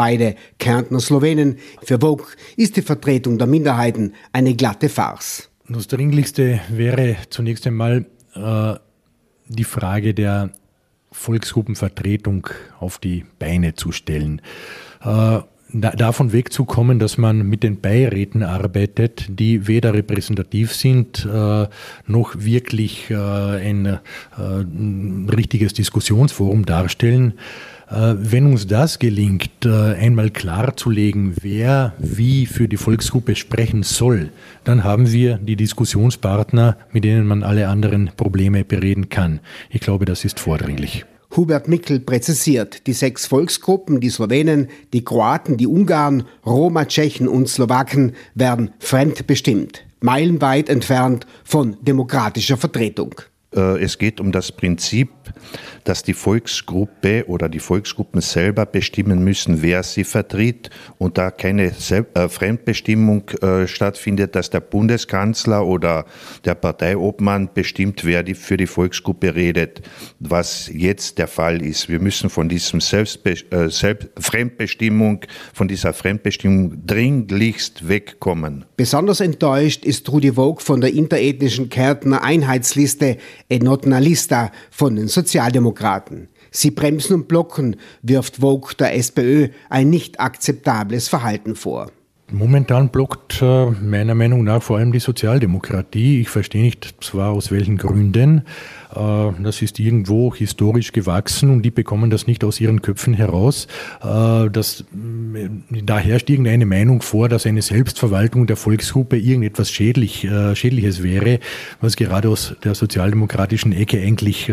beide Kärntner Slowenen. Für Vogue ist die Vertretung der Minderheiten eine glatte Farce. Das Dringlichste wäre zunächst einmal äh, die Frage der Volksgruppenvertretung auf die Beine zu stellen. Äh, davon wegzukommen, dass man mit den Beiräten arbeitet, die weder repräsentativ sind, äh, noch wirklich äh, ein äh, richtiges Diskussionsforum darstellen. Äh, wenn uns das gelingt, äh, einmal klarzulegen, wer wie für die Volksgruppe sprechen soll, dann haben wir die Diskussionspartner, mit denen man alle anderen Probleme bereden kann. Ich glaube, das ist vordringlich. Hubert Mickel präzisiert, die sechs Volksgruppen, die Slowenen, die Kroaten, die Ungarn, Roma, Tschechen und Slowaken, werden fremdbestimmt, meilenweit entfernt von demokratischer Vertretung. Äh, es geht um das Prinzip, dass die Volksgruppe oder die Volksgruppen selber bestimmen müssen, wer sie vertritt und da keine äh, Fremdbestimmung äh, stattfindet, dass der Bundeskanzler oder der Parteiobmann bestimmt, wer für die Volksgruppe redet, was jetzt der Fall ist. Wir müssen von diesem Fremdbestimmung, von dieser Fremdbestimmung dringlichst wegkommen. Besonders enttäuscht ist Rudi Vogt von der interethnischen Kärntner Einheitsliste Enotna Lista von den Sozialdemokraten. Sie bremsen und blocken, wirft Vogue der SPÖ ein nicht akzeptables Verhalten vor. Momentan blockt äh, meiner Meinung nach vor allem die Sozialdemokratie. Ich verstehe nicht zwar aus welchen Gründen. Äh, das ist irgendwo historisch gewachsen und die bekommen das nicht aus ihren Köpfen heraus. Äh, das, da herrscht irgendeine Meinung vor, dass eine Selbstverwaltung der Volksgruppe irgendetwas Schädlich, Schädliches wäre, was gerade aus der sozialdemokratischen Ecke eigentlich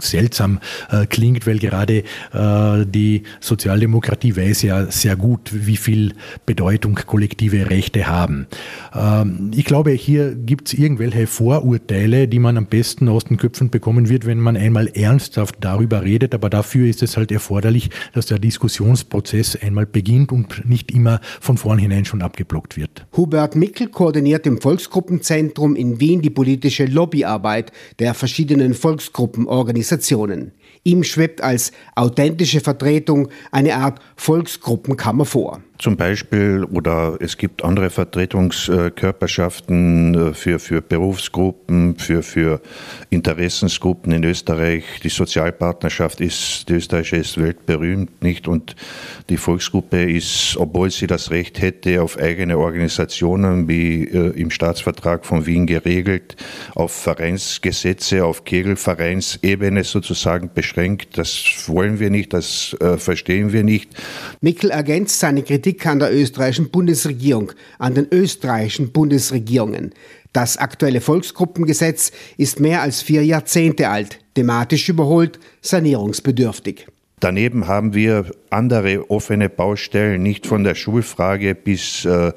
seltsam äh, klingt, weil gerade äh, die Sozialdemokratie weiß ja sehr gut, wie viel Bedeutung kollektive Rechte haben. Ähm, ich glaube, hier gibt es irgendwelche Vorurteile, die man am besten aus den Köpfen bekommen wird, wenn man einmal ernsthaft darüber redet. Aber dafür ist es halt erforderlich, dass der Diskussionsprozess einmal beginnt und nicht immer von vornherein schon abgeblockt wird. Hubert Mickel koordiniert im Volksgruppenzentrum in Wien die politische Lobbyarbeit der verschiedenen Volksgruppenorganisationen. Organisationen. Ihm schwebt als authentische Vertretung eine Art Volksgruppenkammer vor. Zum Beispiel, oder es gibt andere Vertretungskörperschaften äh, für, für Berufsgruppen, für, für Interessensgruppen in Österreich. Die Sozialpartnerschaft ist, die österreichische ist weltberühmt, nicht? Und die Volksgruppe ist, obwohl sie das Recht hätte, auf eigene Organisationen, wie äh, im Staatsvertrag von Wien geregelt, auf Vereinsgesetze, auf Kegelvereinsebene sozusagen beschränkt. Das wollen wir nicht, das äh, verstehen wir nicht. Mickel ergänzt seine Kritik Kritik an der österreichischen Bundesregierung, an den österreichischen Bundesregierungen. Das aktuelle Volksgruppengesetz ist mehr als vier Jahrzehnte alt, thematisch überholt, sanierungsbedürftig. Daneben haben wir andere offene Baustellen, nicht von der Schulfrage bis äh,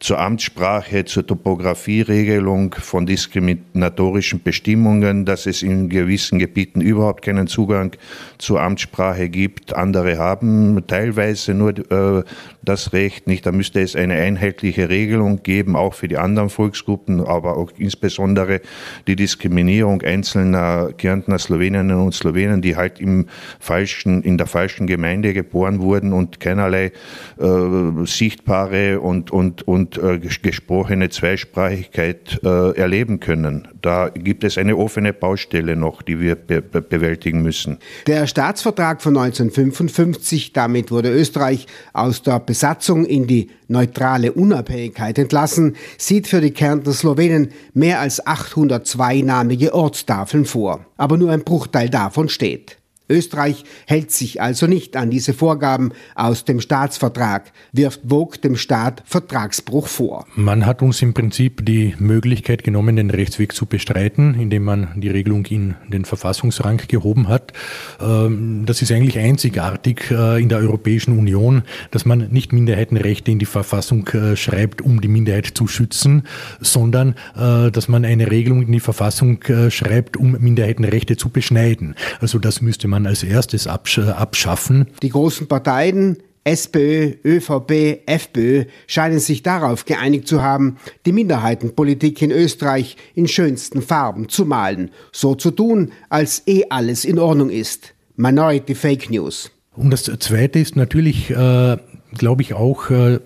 zur Amtssprache, zur Topografieregelung, von diskriminatorischen Bestimmungen, dass es in gewissen Gebieten überhaupt keinen Zugang zur Amtssprache gibt. Andere haben teilweise nur äh, das Recht nicht. Da müsste es eine einheitliche Regelung geben, auch für die anderen Volksgruppen, aber auch insbesondere die Diskriminierung einzelner Kärntner Sloweninnen und Slowenen, die halt im falschen, in der falschen Gemeinde geboren wurden und keinerlei äh, sichtbare und, und, und äh, gesprochene Zweisprachigkeit äh, erleben können. Da gibt es eine offene Baustelle noch, die wir be be bewältigen müssen. Der Staatsvertrag von 1955, damit wurde Österreich aus der Besatzung in die neutrale Unabhängigkeit entlassen, sieht für die Kärntner Slowenen mehr als 802-namige Ortstafeln vor. Aber nur ein Bruchteil davon steht. Österreich hält sich also nicht an diese Vorgaben aus dem Staatsvertrag, wirft Vogue dem Staat Vertragsbruch vor. Man hat uns im Prinzip die Möglichkeit genommen, den Rechtsweg zu bestreiten, indem man die Regelung in den Verfassungsrang gehoben hat. Ähm, das ist eigentlich einzigartig äh, in der Europäischen Union, dass man nicht Minderheitenrechte in die Verfassung äh, schreibt, um die Minderheit zu schützen, sondern äh, dass man eine Regelung in die Verfassung schreibt, um Minderheitenrechte zu beschneiden. Also das müsste man man als erstes abschaffen. Die großen Parteien SPÖ, ÖVP, FPÖ scheinen sich darauf geeinigt zu haben, die Minderheitenpolitik in Österreich in schönsten Farben zu malen, so zu tun, als eh alles in Ordnung ist. Minority Fake News. Und das Zweite ist natürlich äh, glaube ich, auch äh,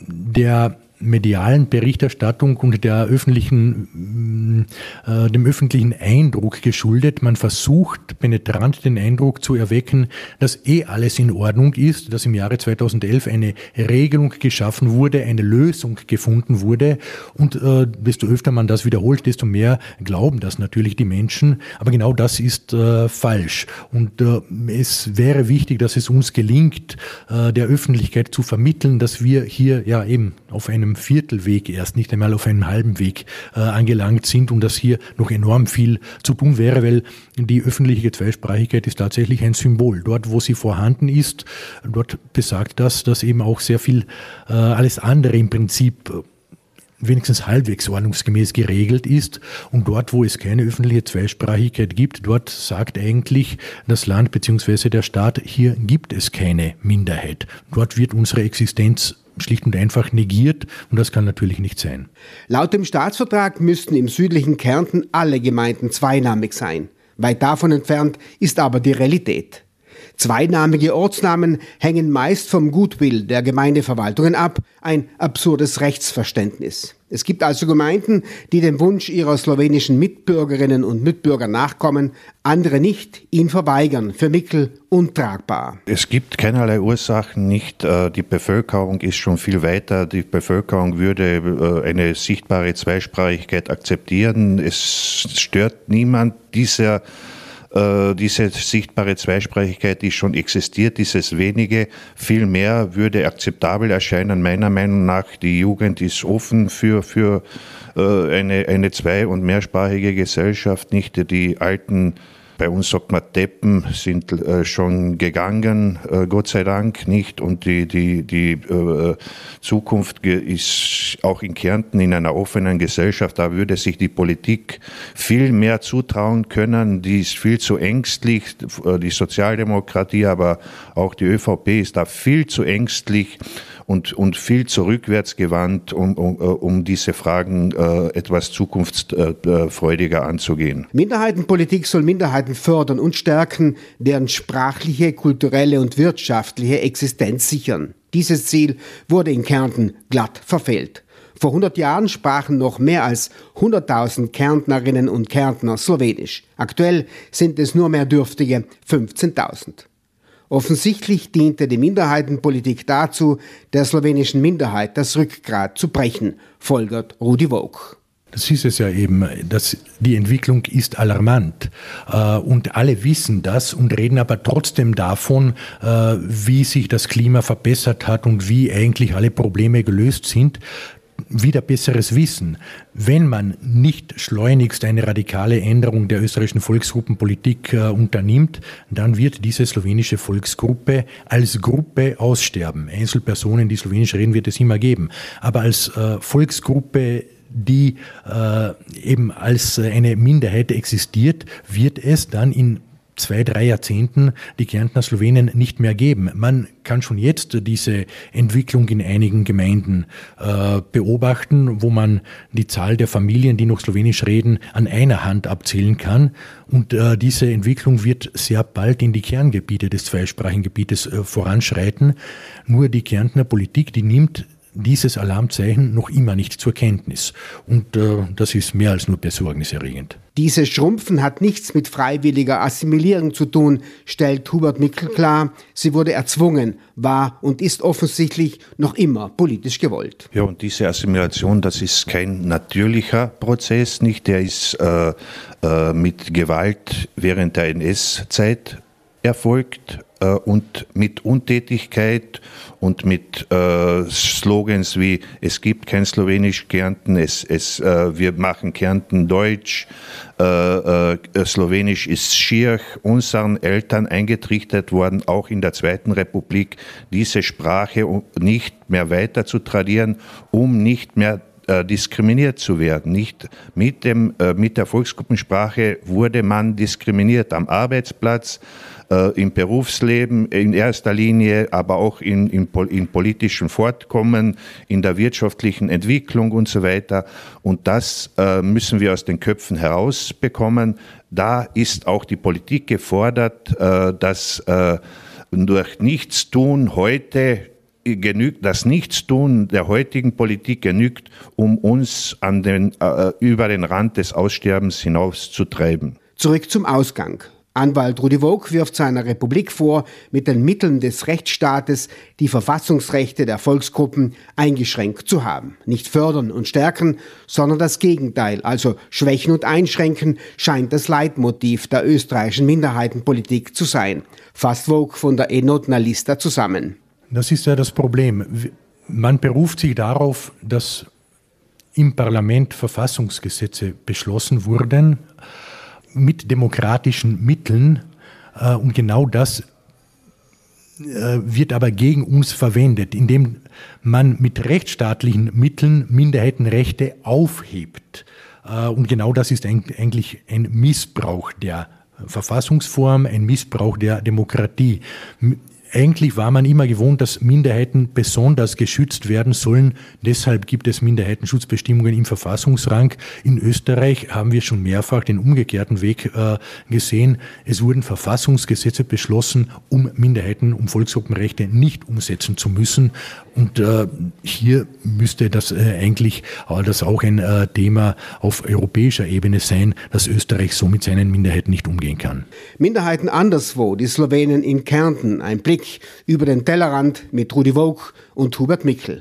der medialen Berichterstattung und der öffentlichen, äh, dem öffentlichen Eindruck geschuldet. Man versucht penetrant den Eindruck zu erwecken, dass eh alles in Ordnung ist, dass im Jahre 2011 eine Regelung geschaffen wurde, eine Lösung gefunden wurde. Und äh, desto öfter man das wiederholt, desto mehr glauben das natürlich die Menschen. Aber genau das ist äh, falsch. Und äh, es wäre wichtig, dass es uns gelingt, äh, der Öffentlichkeit zu vermitteln, dass wir hier ja eben auf einem einem Viertelweg erst, nicht einmal auf einem halben Weg äh, angelangt sind und dass hier noch enorm viel zu tun wäre, weil die öffentliche Zweisprachigkeit ist tatsächlich ein Symbol. Dort, wo sie vorhanden ist, dort besagt das, dass eben auch sehr viel äh, alles andere im Prinzip wenigstens halbwegs ordnungsgemäß geregelt ist. Und dort, wo es keine öffentliche Zweisprachigkeit gibt, dort sagt eigentlich das Land bzw. der Staat, hier gibt es keine Minderheit. Dort wird unsere Existenz schlicht und einfach negiert und das kann natürlich nicht sein. Laut dem Staatsvertrag müssten im südlichen Kärnten alle Gemeinden zweinamig sein. Weit davon entfernt ist aber die Realität. Zweinamige Ortsnamen hängen meist vom Gutwill der Gemeindeverwaltungen ab, ein absurdes Rechtsverständnis. Es gibt also Gemeinden, die dem Wunsch ihrer slowenischen Mitbürgerinnen und Mitbürger nachkommen, andere nicht, ihn verweigern. Für Mickel untragbar. Es gibt keinerlei Ursachen nicht. Äh, die Bevölkerung ist schon viel weiter. Die Bevölkerung würde äh, eine sichtbare Zweisprachigkeit akzeptieren. Es stört niemand dieser diese sichtbare Zweisprachigkeit, die schon existiert, dieses wenige, viel mehr würde akzeptabel erscheinen. Meiner Meinung nach, die Jugend ist offen für, für äh, eine, eine zwei- und mehrsprachige Gesellschaft, nicht die alten bei uns sagt man, Deppen sind äh, schon gegangen, äh, Gott sei Dank nicht. Und die, die, die äh, Zukunft ist auch in Kärnten in einer offenen Gesellschaft. Da würde sich die Politik viel mehr zutrauen können. Die ist viel zu ängstlich. Äh, die Sozialdemokratie, aber auch die ÖVP ist da viel zu ängstlich und, und viel zurückwärtsgewandt, um, um, äh, um diese Fragen äh, etwas zukunftsfreudiger anzugehen. Minderheitenpolitik soll Minderheiten fördern und stärken, deren sprachliche, kulturelle und wirtschaftliche Existenz sichern. Dieses Ziel wurde in Kärnten glatt verfehlt. Vor 100 Jahren sprachen noch mehr als 100.000 Kärntnerinnen und Kärntner Slowenisch. Aktuell sind es nur mehr dürftige 15.000. Offensichtlich diente die Minderheitenpolitik dazu, der slowenischen Minderheit das Rückgrat zu brechen, folgert Rudi Vogt. Das ist es ja eben, dass die Entwicklung ist alarmant äh, und alle wissen das und reden aber trotzdem davon, äh, wie sich das Klima verbessert hat und wie eigentlich alle Probleme gelöst sind wieder besseres Wissen. Wenn man nicht schleunigst eine radikale Änderung der österreichischen Volksgruppenpolitik äh, unternimmt, dann wird diese slowenische Volksgruppe als Gruppe aussterben. Einzelpersonen, die slowenisch reden, wird es immer geben. Aber als äh, Volksgruppe die äh, eben als eine Minderheit existiert, wird es dann in zwei, drei Jahrzehnten die Kärntner Slowenen nicht mehr geben. Man kann schon jetzt diese Entwicklung in einigen Gemeinden äh, beobachten, wo man die Zahl der Familien, die noch Slowenisch reden, an einer Hand abzählen kann. Und äh, diese Entwicklung wird sehr bald in die Kerngebiete des zweisprachigen Gebietes äh, voranschreiten. Nur die Kärntner Politik, die nimmt dieses Alarmzeichen noch immer nicht zur Kenntnis. Und äh, das ist mehr als nur besorgniserregend. Dieses Schrumpfen hat nichts mit freiwilliger Assimilierung zu tun, stellt Hubert Mickel klar. Sie wurde erzwungen, war und ist offensichtlich noch immer politisch gewollt. Ja, und diese Assimilation, das ist kein natürlicher Prozess, nicht? Der ist äh, äh, mit Gewalt während der NS-Zeit erfolgt äh, und mit Untätigkeit und mit äh, Slogans wie es gibt kein Slowenisch Kärnten, es, es, äh, wir machen Kärnten Deutsch, äh, äh, Slowenisch ist schier unseren Eltern eingetrichtert worden, auch in der Zweiten Republik, diese Sprache nicht mehr weiter zu tradieren, um nicht mehr äh, diskriminiert zu werden. Nicht mit, dem, mit der Volksgruppensprache wurde man diskriminiert am Arbeitsplatz, äh, im Berufsleben in erster Linie, aber auch in, in, in politischen Fortkommen, in der wirtschaftlichen Entwicklung und so weiter. Und das äh, müssen wir aus den Köpfen herausbekommen. Da ist auch die Politik gefordert, äh, dass äh, durch Nichtstun heute genügt, das Nichtstun der heutigen Politik genügt, um uns an den, äh, über den Rand des Aussterbens hinauszutreiben. Zurück zum Ausgang. Anwalt Rudi Vogt wirft seiner Republik vor, mit den Mitteln des Rechtsstaates die Verfassungsrechte der Volksgruppen eingeschränkt zu haben. Nicht fördern und stärken, sondern das Gegenteil, also schwächen und einschränken, scheint das Leitmotiv der österreichischen Minderheitenpolitik zu sein. Fasst Vogt von der Enotna Lista zusammen. Das ist ja das Problem. Man beruft sich darauf, dass im Parlament Verfassungsgesetze beschlossen wurden mit demokratischen Mitteln äh, und genau das äh, wird aber gegen uns verwendet, indem man mit rechtsstaatlichen Mitteln Minderheitenrechte aufhebt. Äh, und genau das ist eigentlich ein Missbrauch der Verfassungsform, ein Missbrauch der Demokratie eigentlich war man immer gewohnt, dass Minderheiten besonders geschützt werden sollen. Deshalb gibt es Minderheitenschutzbestimmungen im Verfassungsrang. In Österreich haben wir schon mehrfach den umgekehrten Weg äh, gesehen. Es wurden Verfassungsgesetze beschlossen, um Minderheiten, um Volksgruppenrechte nicht umsetzen zu müssen. Und äh, hier müsste das äh, eigentlich das auch ein äh, Thema auf europäischer Ebene sein, dass Österreich so mit seinen Minderheiten nicht umgehen kann. Minderheiten anderswo, die Slowenen in Kärnten, ein Blick über den Tellerrand mit Rudi Vogt und Hubert Mickel.